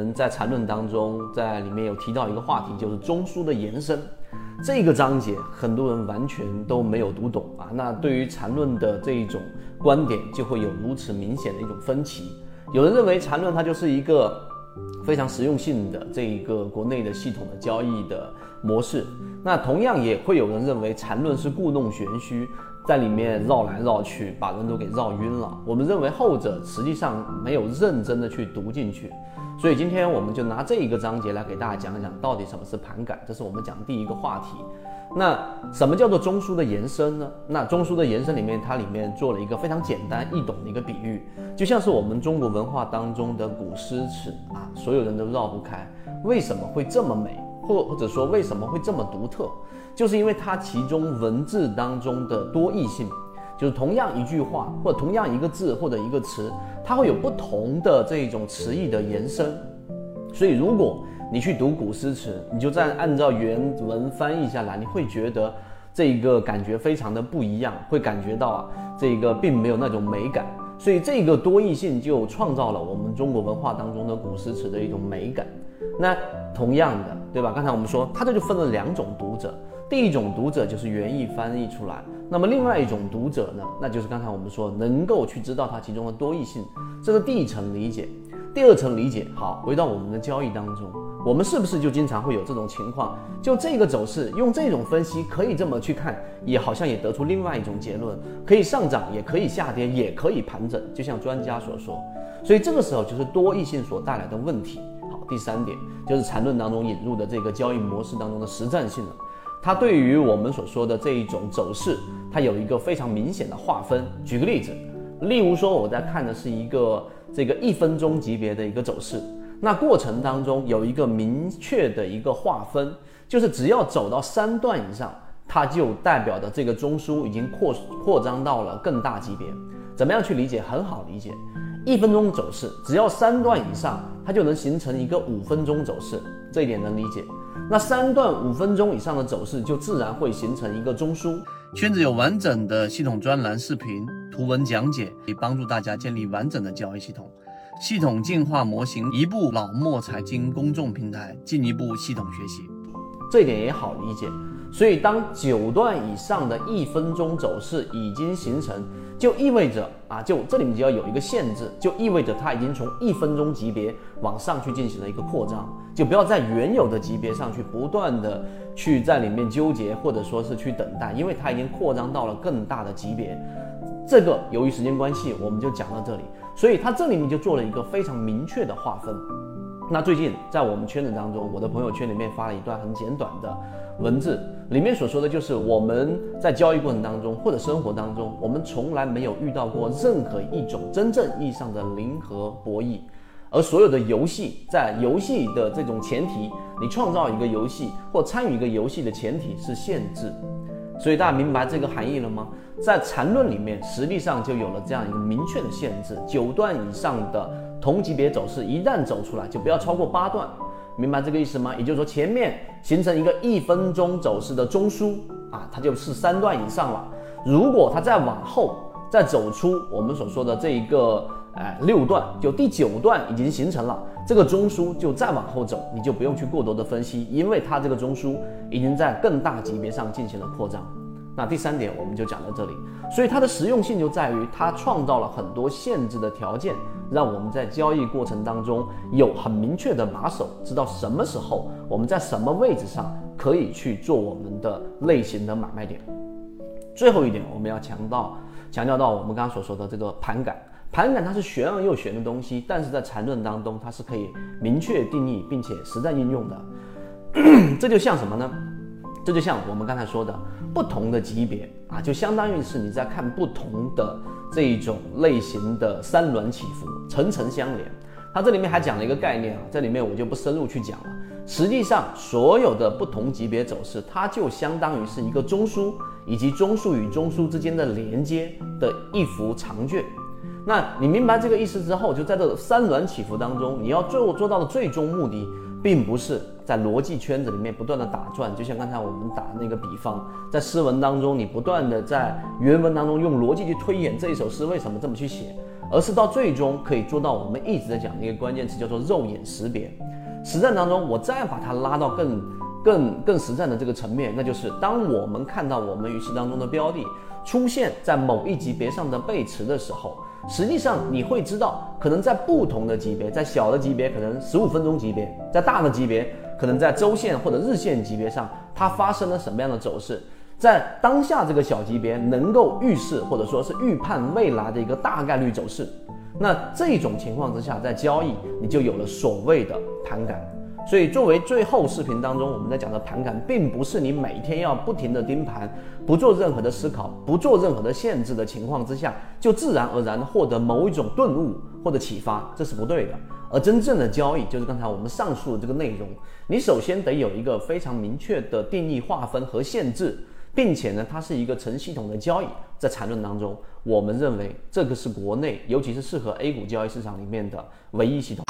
嗯，在缠论当中，在里面有提到一个话题，就是中枢的延伸。这个章节很多人完全都没有读懂啊。那对于缠论的这一种观点，就会有如此明显的一种分歧。有人认为缠论它就是一个非常实用性的这一个国内的系统的交易的模式。那同样也会有人认为缠论是故弄玄虚，在里面绕来绕去，把人都给绕晕了。我们认为后者实际上没有认真的去读进去。所以今天我们就拿这一个章节来给大家讲一讲，到底什么是盘感，这是我们讲第一个话题。那什么叫做中枢的延伸呢？那中枢的延伸里面，它里面做了一个非常简单易懂的一个比喻，就像是我们中国文化当中的古诗词啊，所有人都绕不开。为什么会这么美，或或者说为什么会这么独特，就是因为它其中文字当中的多义性。就是同样一句话，或同样一个字或者一个词，它会有不同的这种词义的延伸。所以，如果你去读古诗词，你就在按照原文翻译下来，你会觉得这一个感觉非常的不一样，会感觉到啊，这一个并没有那种美感。所以，这个多义性就创造了我们中国文化当中的古诗词的一种美感。那同样的，对吧？刚才我们说，它这就分了两种读者。第一种读者就是原意翻译出来，那么另外一种读者呢，那就是刚才我们说能够去知道它其中的多义性，这是第一层理解。第二层理解，好，回到我们的交易当中，我们是不是就经常会有这种情况？就这个走势，用这种分析可以这么去看，也好像也得出另外一种结论，可以上涨，也可以下跌，也可以盘整，就像专家所说。所以这个时候就是多义性所带来的问题。第三点就是缠论当中引入的这个交易模式当中的实战性了。它对于我们所说的这一种走势，它有一个非常明显的划分。举个例子，例如说我在看的是一个这个一分钟级别的一个走势，那过程当中有一个明确的一个划分，就是只要走到三段以上，它就代表的这个中枢已经扩扩张到了更大级别。怎么样去理解？很好理解，一分钟走势只要三段以上，它就能形成一个五分钟走势，这一点能理解。那三段五分钟以上的走势，就自然会形成一个中枢。圈子有完整的系统专栏、视频、图文讲解，可以帮助大家建立完整的交易系统。系统进化模型，一步老莫财经公众平台，进一步系统学习。这一点也好理解。所以，当九段以上的一分钟走势已经形成，就意味着啊，就这里面就要有一个限制，就意味着它已经从一分钟级别往上去进行了一个扩张，就不要在原有的级别上去不断的去在里面纠结，或者说是去等待，因为它已经扩张到了更大的级别。这个由于时间关系，我们就讲到这里。所以它这里面就做了一个非常明确的划分。那最近在我们圈子当中，我的朋友圈里面发了一段很简短的文字，里面所说的就是我们在交易过程当中或者生活当中，我们从来没有遇到过任何一种真正意义上的零和博弈，而所有的游戏在游戏的这种前提，你创造一个游戏或参与一个游戏的前提是限制，所以大家明白这个含义了吗？在缠论里面，实际上就有了这样一个明确的限制，九段以上的。同级别走势一旦走出来，就不要超过八段，明白这个意思吗？也就是说，前面形成一个一分钟走势的中枢啊，它就是三段以上了。如果它再往后再走出我们所说的这一个哎六段，就第九段已经形成了，这个中枢就再往后走，你就不用去过多的分析，因为它这个中枢已经在更大级别上进行了扩张。那第三点我们就讲到这里，所以它的实用性就在于它创造了很多限制的条件。让我们在交易过程当中有很明确的把手，知道什么时候我们在什么位置上可以去做我们的类型的买卖点。最后一点，我们要强调强调到我们刚刚所说的这个盘感，盘感它是玄而又玄的东西，但是在缠论当中它是可以明确定义并且实战应用的。这就像什么呢？这就像我们刚才说的，不同的级别啊，就相当于是你在看不同的。这一种类型的三轮起伏，层层相连。它这里面还讲了一个概念啊，这里面我就不深入去讲了。实际上，所有的不同级别走势，它就相当于是一个中枢以及中枢与中枢之间的连接的一幅长卷。那你明白这个意思之后，就在这三轮起伏当中，你要最后做到的最终目的。并不是在逻辑圈子里面不断的打转，就像刚才我们打那个比方，在诗文当中，你不断的在原文当中用逻辑去推演这一首诗为什么这么去写，而是到最终可以做到我们一直在讲的一个关键词，叫做肉眼识别。实战当中，我再把它拉到更更更实战的这个层面，那就是当我们看到我们鱼池当中的标的出现在某一级别上的背驰的时候，实际上你会知道，可能在不同的级别，在小的级别可能十五分钟级别，在大的级别可能在周线或者日线级别上，它发生了什么样的走势。在当下这个小级别能够预示或者说是预判未来的一个大概率走势，那这种情况之下，在交易你就有了所谓的盘感。所以作为最后视频当中我们在讲的盘感，并不是你每天要不停的盯盘，不做任何的思考，不做任何的限制的情况之下，就自然而然获得某一种顿悟或者启发，这是不对的。而真正的交易就是刚才我们上述的这个内容，你首先得有一个非常明确的定义划分和限制。并且呢，它是一个成系统的交易，在缠论当中，我们认为这个是国内，尤其是适合 A 股交易市场里面的唯一系统。